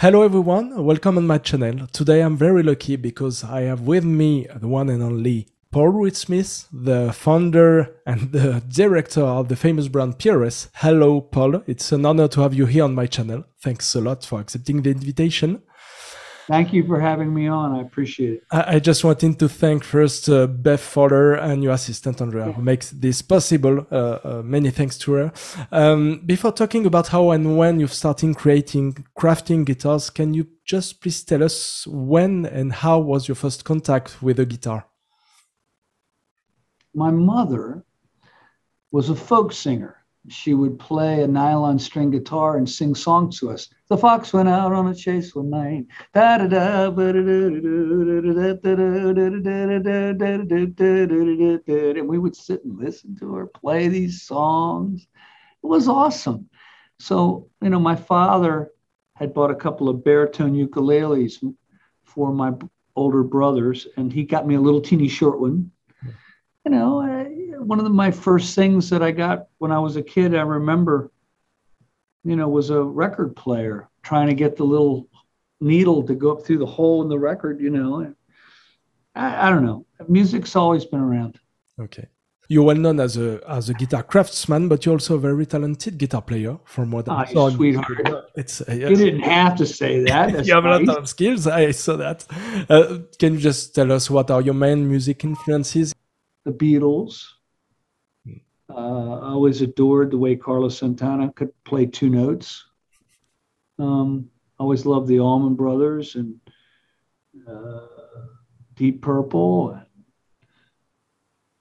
Hello everyone, welcome on my channel. Today I'm very lucky because I have with me the one and only Paul Reed-Smith, the founder and the director of the famous brand PRS. Hello Paul, it's an honor to have you here on my channel. Thanks a lot for accepting the invitation. Thank you for having me on. I appreciate it. I, I just wanted to thank first uh, Beth Fowler and your assistant Andrea, who makes this possible. Uh, uh, many thanks to her. Um, before talking about how and when you've started creating, crafting guitars, can you just please tell us when and how was your first contact with a guitar? My mother was a folk singer she would play a nylon string guitar and sing songs to us. The fox went out on a chase one night. And we would sit and listen to her play these songs. It was awesome. So, you know, my father had bought a couple of baritone ukuleles for my older brothers, and he got me a little teeny short one. You know, one of the, my first things that I got when I was a kid, I remember, you know, was a record player trying to get the little needle to go up through the hole in the record, you know. I, I don't know. Music's always been around. Okay. You're well known as a as a guitar craftsman, but you're also a very talented guitar player. From what I saw, sweetheart. It's uh, yes. you didn't have to say that. you have nice. a lot of skills. I saw that. Uh, can you just tell us what are your main music influences? The Beatles, uh, I always adored the way Carlos Santana could play two notes. Um, I always loved the Allman Brothers and uh, Deep Purple.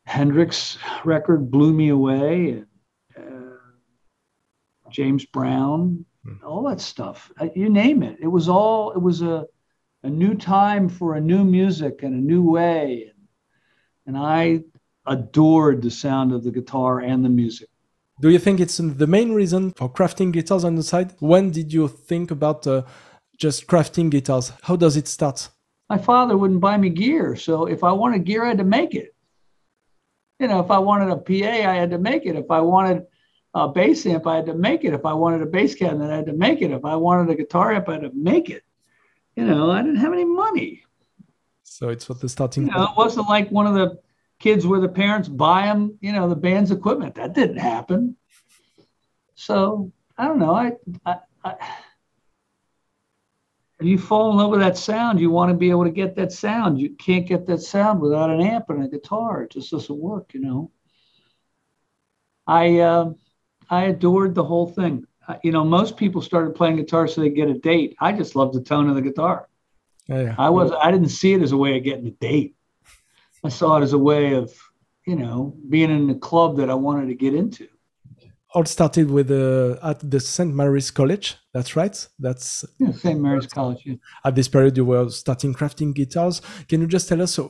Hendrix record blew me away. And, uh, James Brown, hmm. all that stuff. Uh, you name it. It was all. It was a a new time for a new music and a new way. And, and I adored the sound of the guitar and the music. Do you think it's the main reason for crafting guitars on the side? When did you think about uh, just crafting guitars? How does it start? My father wouldn't buy me gear. So if I wanted gear, I had to make it. You know, if I wanted a PA, I had to make it. If I wanted a bass amp, I had to make it. If I wanted a bass cabinet, I had to make it. If I wanted a guitar amp, I had to make it. You know, I didn't have any money. So it's what the starting. You know, it wasn't like one of the kids where the parents buy them, you know, the band's equipment. That didn't happen. So I don't know. I, I, I you fall in love with that sound, you want to be able to get that sound. You can't get that sound without an amp and a guitar. It just doesn't work, you know. I uh, I adored the whole thing. You know, most people started playing guitar so they get a date. I just loved the tone of the guitar. Oh, yeah. I was I didn't see it as a way of getting a date. I saw it as a way of, you know, being in a club that I wanted to get into. All started with uh, at the St. Mary's College. That's right. That's yeah, St. Mary's College. Yeah. At this period, you were starting crafting guitars. Can you just tell us uh,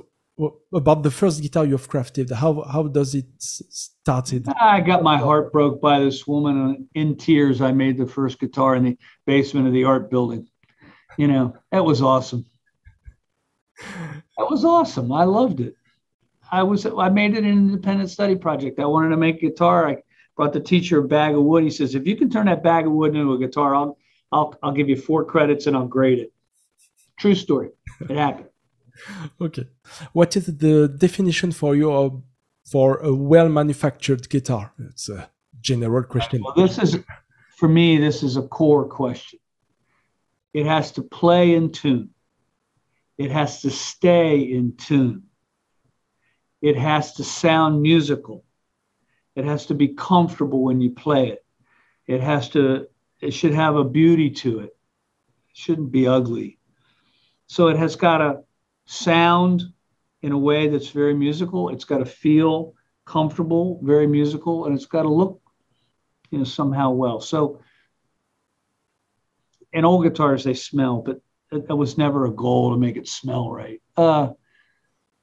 about the first guitar you've crafted? How how does it started? I got my heart broke by this woman. In tears, I made the first guitar in the basement of the art building. You know, that was awesome. That was awesome. I loved it. I was I made it an independent study project. I wanted to make a guitar. I brought the teacher a bag of wood. He says, if you can turn that bag of wood into a guitar, I'll I'll I'll give you four credits and I'll grade it. True story. It happened. okay. What is the definition for you of, for a well manufactured guitar? It's a general question. Well, this is for me, this is a core question. It has to play in tune. It has to stay in tune. It has to sound musical. It has to be comfortable when you play it. It has to, it should have a beauty to it. It shouldn't be ugly. So it has got to sound in a way that's very musical. It's got to feel comfortable, very musical, and it's got to look, you know, somehow well. So in old guitars, they smell, but that was never a goal to make it smell right. Uh,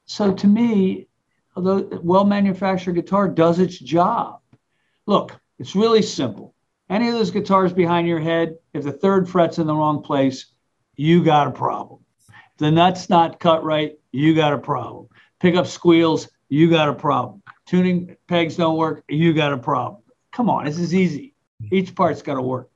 so to me, the well manufactured guitar does its job. Look, it's really simple. Any of those guitars behind your head, if the third fret's in the wrong place, you got a problem. If the nut's not cut right, you got a problem. Pickup squeals, you got a problem. Tuning pegs don't work, you got a problem. Come on, this is easy. Each part's got to work.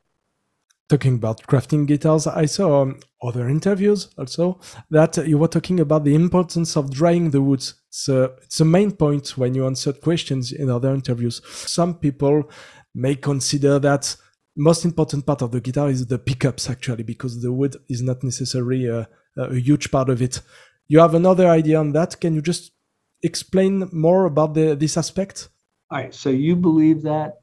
talking about crafting guitars, I saw um, other interviews also that you were talking about the importance of drying the woods. So it's a main point when you answered questions in other interviews. Some people may consider that most important part of the guitar is the pickups actually because the wood is not necessarily a, uh, a huge part of it. You have another idea on that? Can you just explain more about the, this aspect? All right. So you believe that?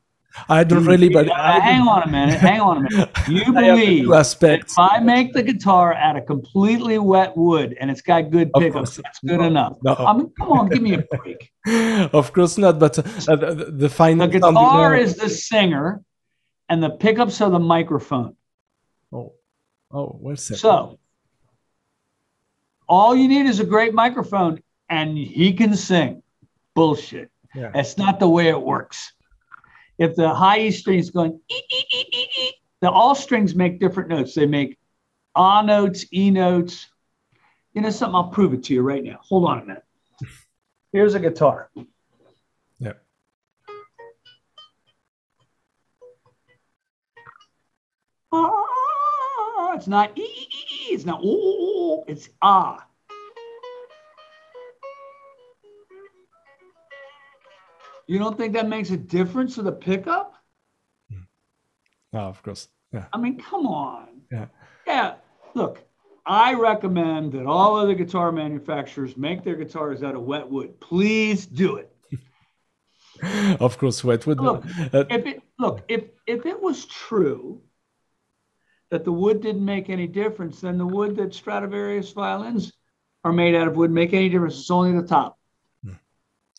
I don't really, but uh, hang on a minute. Hang on a minute. You believe aspects. if I make the guitar out of completely wet wood and it's got good pickups, that's good no, enough. No. I mean, come on, give me a break. of course not, but uh, the, the final. The guitar is the singer, and the pickups are the microphone. Oh, oh, well said. So, all you need is a great microphone, and he can sing. Bullshit. Yeah. That's not the way it works. If the high E string is going, ee, ee, ee, ee, ee, the all strings make different notes. They make A notes, E notes. You know something? I'll prove it to you right now. Hold on a minute. Here's a guitar. Yeah. Ah, it's not E. It's not ooh, it's ah. You don't think that makes a difference to the pickup? Oh, of course. Yeah. I mean, come on. Yeah. Yeah. Look, I recommend that all other guitar manufacturers make their guitars out of wet wood. Please do it. of course, wet wood. Look, uh, if it look if if it was true that the wood didn't make any difference, then the wood that Stradivarius violins are made out of would make any difference. It's only the top.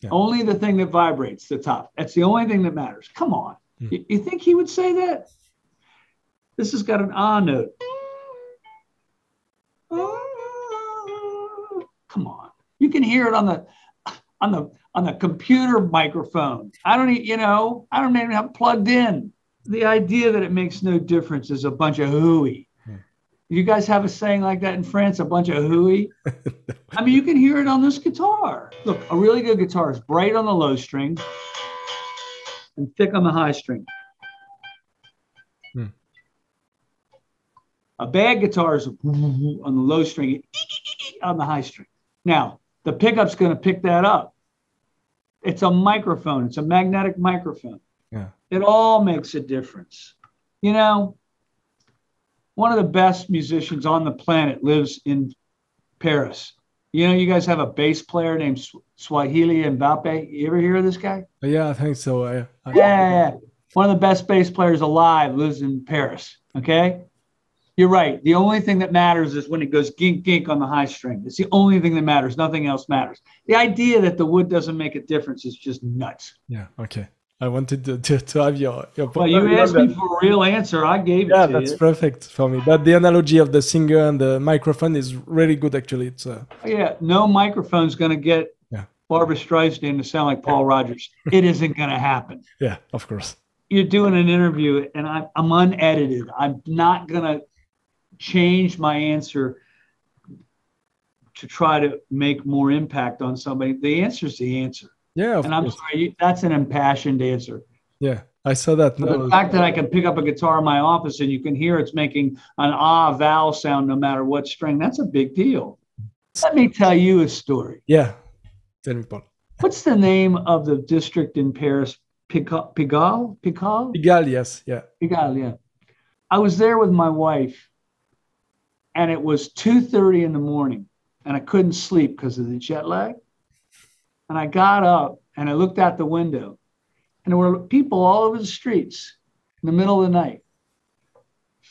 Yeah. Only the thing that vibrates, the top. That's the only thing that matters. Come on. Hmm. You, you think he would say that? This has got an ah note. Come on. You can hear it on the on the on the computer microphone. I don't you know, I don't even have plugged in. The idea that it makes no difference is a bunch of hooey. You guys have a saying like that in France, a bunch of hooey? I mean, you can hear it on this guitar. Look, a really good guitar is bright on the low string and thick on the high string. Hmm. A bad guitar is on the low string, on the high string. Now, the pickup's going to pick that up. It's a microphone, it's a magnetic microphone. Yeah. It all makes a difference. You know, one of the best musicians on the planet lives in Paris. You know, you guys have a bass player named Sw- Swahili Mbappe. You ever hear of this guy? yeah, I think so. I, I, yeah. One of the best bass players alive lives in Paris. Okay. You're right. The only thing that matters is when it goes gink gink on the high string. It's the only thing that matters. Nothing else matters. The idea that the wood doesn't make a difference is just nuts. yeah, okay. I wanted to, to, to have your, your Well, you asked me for a real answer. I gave it Yeah, that's you. perfect for me. But the analogy of the singer and the microphone is really good, actually. It's uh, Yeah, no microphone's going to get Yeah. Barbra Streisand to sound like Paul Rodgers. It isn't going to happen. yeah, of course. You're doing an interview, and I'm, I'm unedited. I'm not going to change my answer to try to make more impact on somebody. The answer is the answer. Yeah, of And I'm course. sorry, that's an impassioned answer. Yeah, I saw that. No, the fact that I can pick up a guitar in my office and you can hear it's making an ah vowel sound no matter what string, that's a big deal. Let me tell you a story. yeah, tell me, Paul. What's the name of the district in Paris? Pigalle? Pigalle? Pigalle? Pigalle, yes, yeah. Pigalle, yeah. I was there with my wife and it was 2.30 in the morning and I couldn't sleep because of the jet lag. And I got up and I looked out the window and there were people all over the streets in the middle of the night.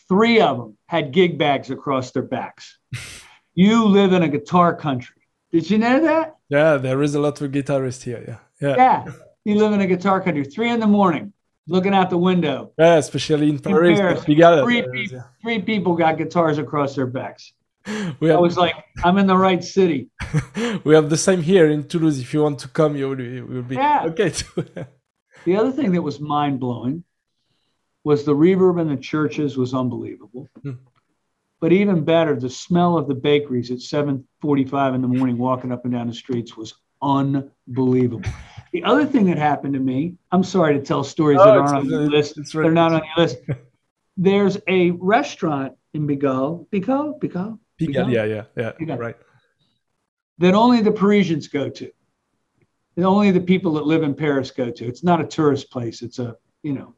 Three of them had gig bags across their backs. you live in a guitar country. Did you know that? Yeah, there is a lot of guitarists here. Yeah, yeah, Yeah. You live in a guitar country. Three in the morning, looking out the window. Yeah, especially in Paris. Paris, but Pigalle, Three, there is, pe- three people got guitars across their backs. We I was like, I'm in the right city. we have the same here in Toulouse. If you want to come, you will, you will be Yeah. okay. The other thing that was mind blowing was the reverb in the churches was unbelievable. Hmm. But even better, the smell of the bakeries at 7:45 in the morning, walking up and down the streets, was unbelievable. The other thing that happened to me, I'm sorry to tell stories Oh, that aren't on your list. They're not on your list. there's a restaurant in Pigalle, Pigalle, Pigalle, Pigalle, yeah, yeah, yeah, Pigalle. right. That only the Parisians go to. And only the people that live in Paris go to. It's not a tourist place. It's a, you know.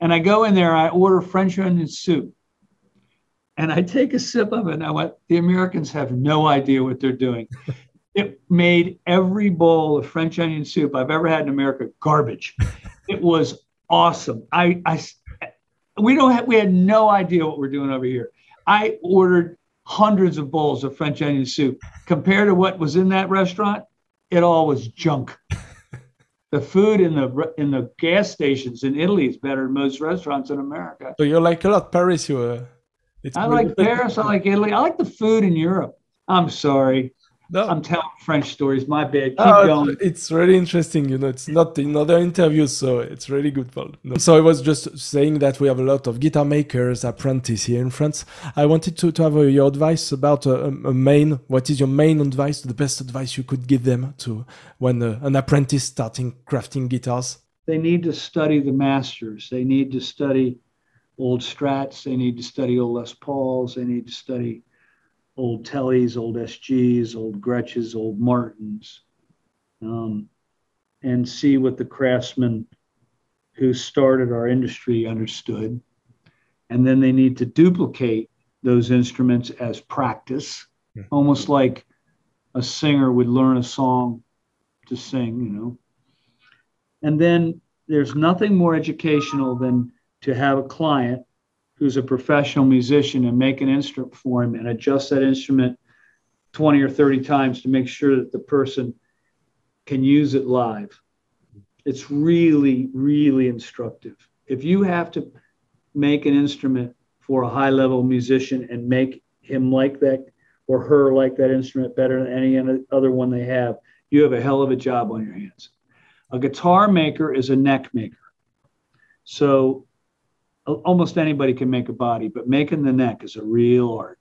And I go in there, I order French onion soup. And I take a sip of it and I went, the Americans have no idea what they're doing. it made every bowl of French onion soup I've ever had in America garbage. it was awesome. I, I, we don't have, we had no idea what we're doing over here. I ordered hundreds of bowls of French onion soup. Compared to what was in that restaurant, it all was junk. the food in the in the gas stations in Italy is better than most restaurants in America. So you like a lot Paris, you. Uh, I like Paris. I like Italy. I like the food in Europe. I'm sorry. No. I'm telling French stories. My bad. Keep oh, going. It's really interesting. You know, it's not in other interviews, so it's really good. No. So I was just saying that we have a lot of guitar makers, apprentices here in France. I wanted to, to have a, your advice about a, a, main. What is your main advice? The best advice you could give them to when uh, an apprentice starting crafting guitars. They need to study the masters. They need to study old Strats. They need to study old Les Pauls. They need to study old Tellys, old SGs, old Gretsches, old Martins, um, and see what the craftsmen who started our industry understood. And then they need to duplicate those instruments as practice, yeah. almost like a singer would learn a song to sing, you know. And then there's nothing more educational than to have a client who's a professional musician and make an instrument for him and adjust that instrument 20 or 30 times to make sure that the person can use it live. It's really, really instructive. If you have to make an instrument for a high level musician and make him like that or her like that instrument better than any other one they have, you have a hell of a job on your hands. A guitar maker is a neck maker. So almost anybody can make a body, but making the neck is a real art.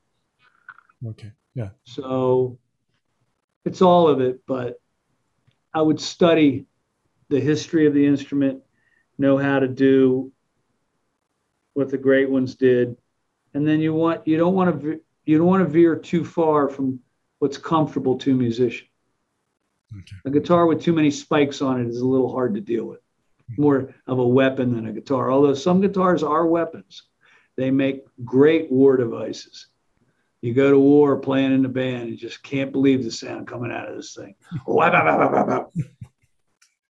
Okay. Yeah. So it's all of it, but I would study the history of the instrument, know how to do what the great ones did, and then you want you don't want to you don't want to veer too far from what's comfortable to a musician. Okay. A guitar with too many spikes on it is a little hard to deal with more of a weapon than a guitar. Although some guitars are weapons, they make great war devices. You go to war playing in the band, you just can't believe the sound coming out of this thing.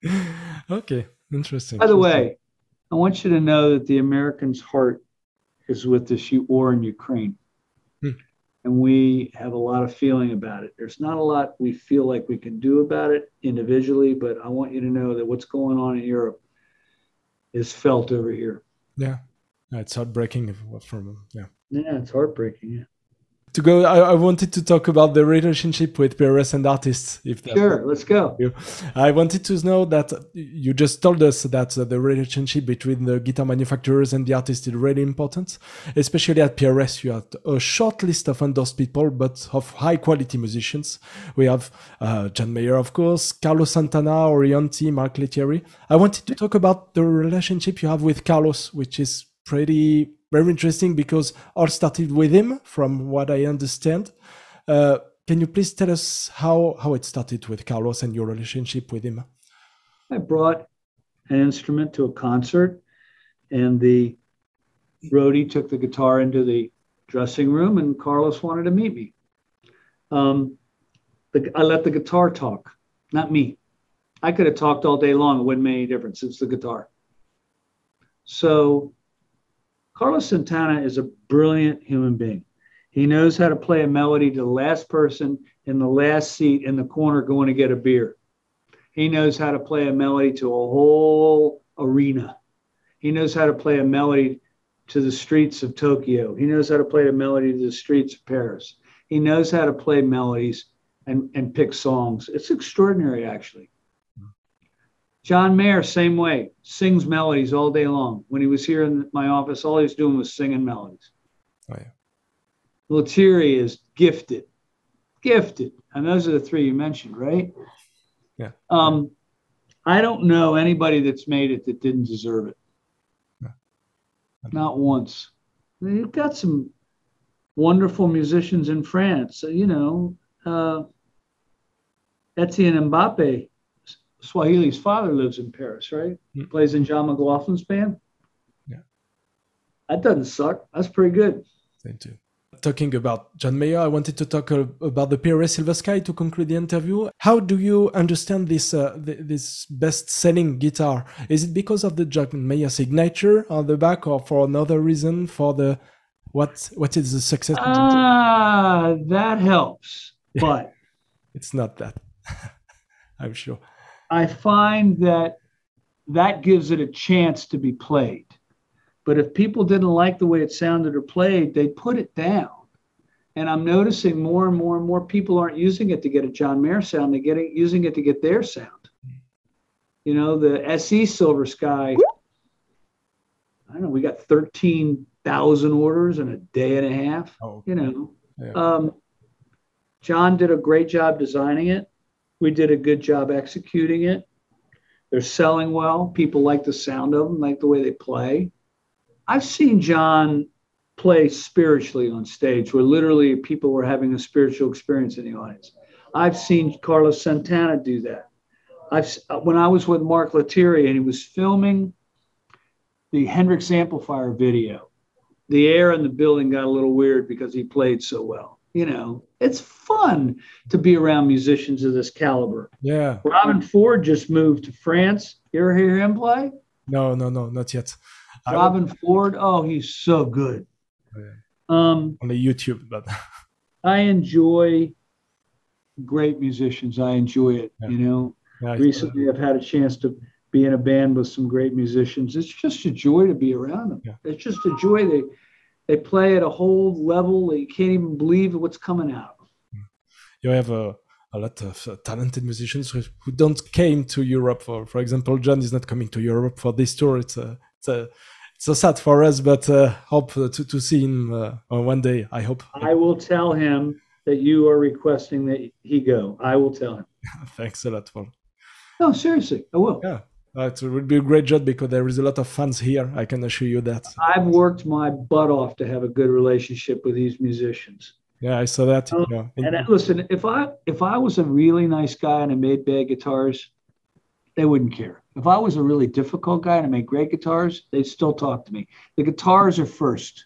okay, interesting. By the way, I want you to know that the American's heart is with this war in Ukraine. Hmm. And we have a lot of feeling about it. There's not a lot we feel like we can do about it individually, but I want you to know that what's going on in Europe is felt over here. Yeah, it's heartbreaking. From yeah, yeah, it's heartbreaking. To go I, I, wanted to talk about the relationship with PRS and artists if sure let's go. i wanted to know that you just told us that the relationship between the guitar manufacturers and the artists is really important especially at prs you have a short list of endorsed people but of high quality musicians. We have uh, john mayer of course carlos santana orianthi mark lettieri. I wanted to talk about the relationship you have with carlos which is pretty very interesting because all started with him, from what I understand. Uh, can you please tell us how how it started with Carlos and your relationship with him? I brought an instrument to a concert, and the roadie took the guitar into the dressing room, and Carlos wanted to meet me. Um, the, I let the guitar talk, not me. I could have talked all day long; it wouldn't make any difference. It's the guitar. So Carlos Santana is a brilliant human being. He knows how to play a melody to the last person in the last seat in the corner going to get a beer. He knows how to play a melody to a whole arena. He knows how to play a melody to the streets of Tokyo. He knows how to play a melody to the streets of Paris. He knows how to play melodies and, and pick songs. It's extraordinary, actually. John Mayer, same way, sings melodies all day long. When he was here in my office, all he was doing was singing melodies. Oh, yeah. Lettieri is gifted, gifted. And those are the three you mentioned, right? Yeah. Um, I don't know anybody that's made it that didn't deserve it. Yeah. Not once. You've got some wonderful musicians in France. You know, uh, Etienne Mbappe, Swahili's father lives in Paris, right? Mm. Plays in John McLaughlin's band. Yeah. That doesn't suck. That's pretty good. Thank you. Talking about John Mayer, I wanted to talk uh, about the PRS Silver Sky to conclude the interview. How do you understand this uh, this best-selling guitar? Is it because of the John Mayer signature on the back, or for another reason? For the what? What is the success? Ah, uh, that helps, but it's not that. I'm sure. I find that that gives it a chance to be played. But if people didn't like the way it sounded or played, they put it down. And I'm noticing more and more and more people aren't using it to get a John Mayer sound. They're getting using it to get their sound. You know, the SE Silver Sky. I don't know. We got 13,000 orders in a day and a half. Oh, you know, yeah. um, John did a great job designing it. We did a good job executing it. They're selling well. People like the sound of them, like the way they play. I've seen John play spiritually on stage where literally people were having a spiritual experience in the audience. I've seen Carlos Santana do that. I've uh, when I was with Mark Lettieri and he was filming the Hendrix amplifier video, the air in the building got a little weird because he played so well you know, it's fun to be around musicians of this caliber. Yeah. robben Ford just moved to France. You ever hear him play? No, no, no, not yet. Robben Ford, oh, he's so good. Yeah. Um, on the YouTube, but I enjoy great musicians. I enjoy it. Yeah. You know, yeah, recently I've had a chance to be in a band with some great musicians. It's just a joy to be around them. It's just a joy. They they play at a whole level that you can't even believe what's coming out. You have a, a lot of uh, talented musicians who, don't came to Europe. For for example, John is not coming to Europe for this tour. It's a it's a it's so sad for us, but uh, hope to, to see him uh, one day. I hope. I will tell him that you are requesting that he go. I will tell him. Thanks a lot, Paul. No, seriously, I will. Yeah. Uh, it would be a great job because there is a lot of fans here. I can assure you that. I've worked my butt off to have a good relationship with these musicians. Yeah, I saw that. Um, yeah. And uh, listen, if I if I was a really nice guy and I made bad guitars, they wouldn't care. If I was a really difficult guy and I made great guitars, they'd still talk to me. The guitars are first.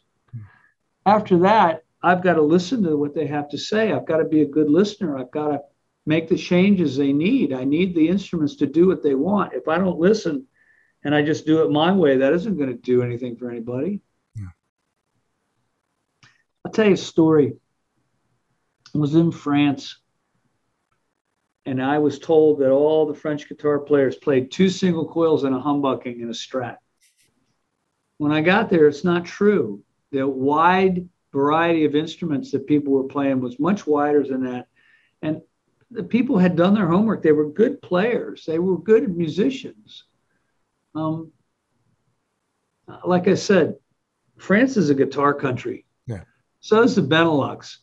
After that, I've got to listen to what they have to say. I've got to be a good listener. I've got to make the changes they need. I need the instruments to do what they want. If I don't listen and I just do it my way, that isn't going to do anything for anybody. Yeah. I'll tell you a story. I was in France and I was told that all the French guitar players played two single coils and a humbucking and a strat. When I got there, it's not true. The wide variety of instruments that people were playing was much wider than that. And the people had done their homework. They were good players. They were good musicians. Um, like I said, France is a guitar country. Yeah. So is the Benelux.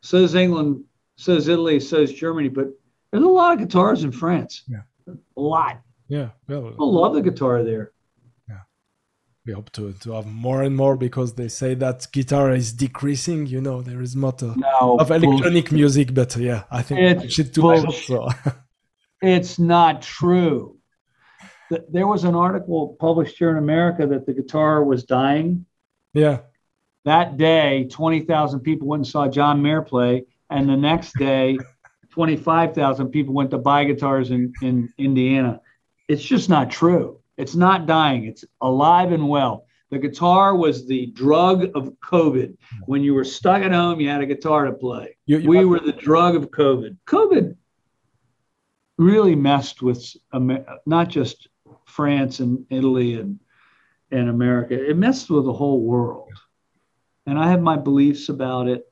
So is England. So is Italy. So is Germany. But there's a lot of guitars in France. Yeah. A lot. Yeah. People love the guitar there we hope to, to have more and more because they say that guitar is decreasing. You know, there is more no, of electronic bullshit. music, but uh, yeah, I think it's should do so. it's not true. There was an article published here in America that the guitar was dying. Yeah. That day, 20,000 people went and saw John Mayer play. And the next day, 25,000 people went to buy guitars in, in Indiana. It's just not true. It's not dying, it's alive and well. The guitar was the drug of COVID. When you were stuck at home, you had a guitar to play. You, you we were the drug of COVID. COVID really messed with not just France and Italy and, and America, it messed with the whole world. And I have my beliefs about it,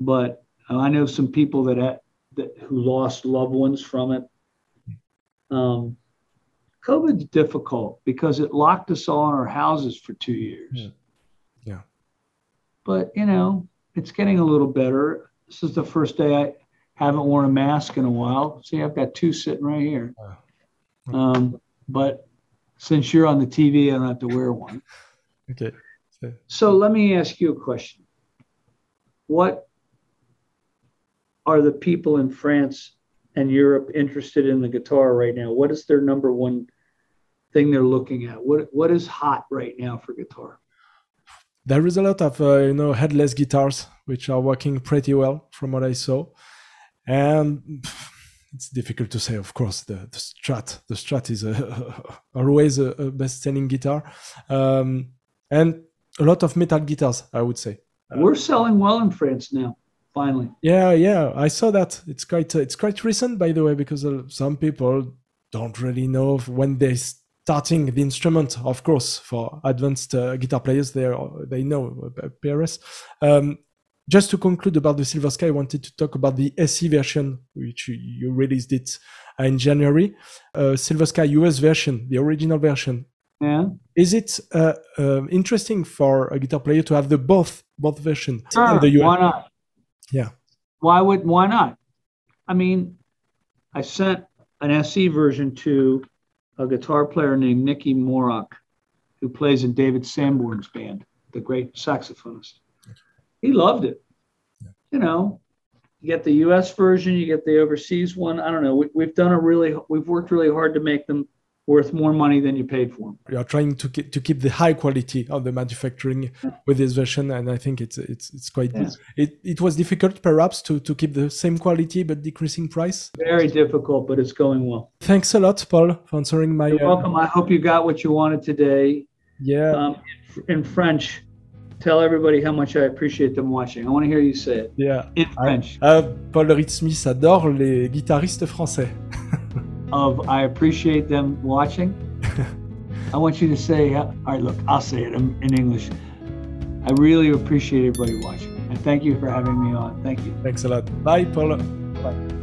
but I know some people that, that who lost loved ones from it. Um, COVID's difficult because it locked us all in our houses for two years. Yeah. yeah. But, you know, it's getting a little better. This is the first day I haven't worn a mask in a while. See, I've got two sitting right here. Um, but since you're on the TV, I don't have to wear one. Okay. So let me ask you a question. What are the people in France and Europe interested in the guitar right now? What is their number one thing they're looking at? What what is hot right now for guitar? There is a lot of uh, you know headless guitars which are working pretty well from what I saw, and it's difficult to say. Of course, the, the Strat the Strat is a, always a, a best-selling guitar, um, and a lot of metal guitars, I would say. We're selling well in France now finally. Yeah, yeah, I saw that. It's quite uh, it's quite recent, by the way, because uh, some people don't really know when they starting the instrument. Of course, for advanced uh, guitar players, they they know uh, PRS. Um, just to conclude about the Silver Sky, I wanted to talk about the SE version, which you released it in January. Uh, Silver Sky US version, the original version. Yeah. Is it uh, uh, interesting for a guitar player to have the both both version? Sure. The US? Why not? Yeah. Why would why not? I mean, I sent an SE version to a guitar player named Nicky Moroch, who plays in David Sanborn's band, the great saxophonist. He loved it. Yeah. You know, you get the US version, you get the overseas one. I don't know. We, have done a really, we've worked really hard to make them worth more money than you paid for them. You are trying to keep, to keep the high quality of the manufacturing yeah. with this version, and I think it's it's it's quite. Yeah. It it was difficult perhaps to to keep the same quality but decreasing price. Very difficult, but it's going well. Thanks a lot, Paul, for answering my. You're uh, welcome. I hope you got what you wanted today. Yeah. Um, in, in, French, tell everybody how much I appreciate them watching. I want to hear you say it. Yeah. In French. Uh, Paul Reed Smith adore les guitaristes français. of I appreciate them watching. I want you to say, uh, all right, look, I'll say it in, in English. I really appreciate everybody watching. And thank you for having me on. Thank you. Thanks a lot. Bye, Paula. Bye.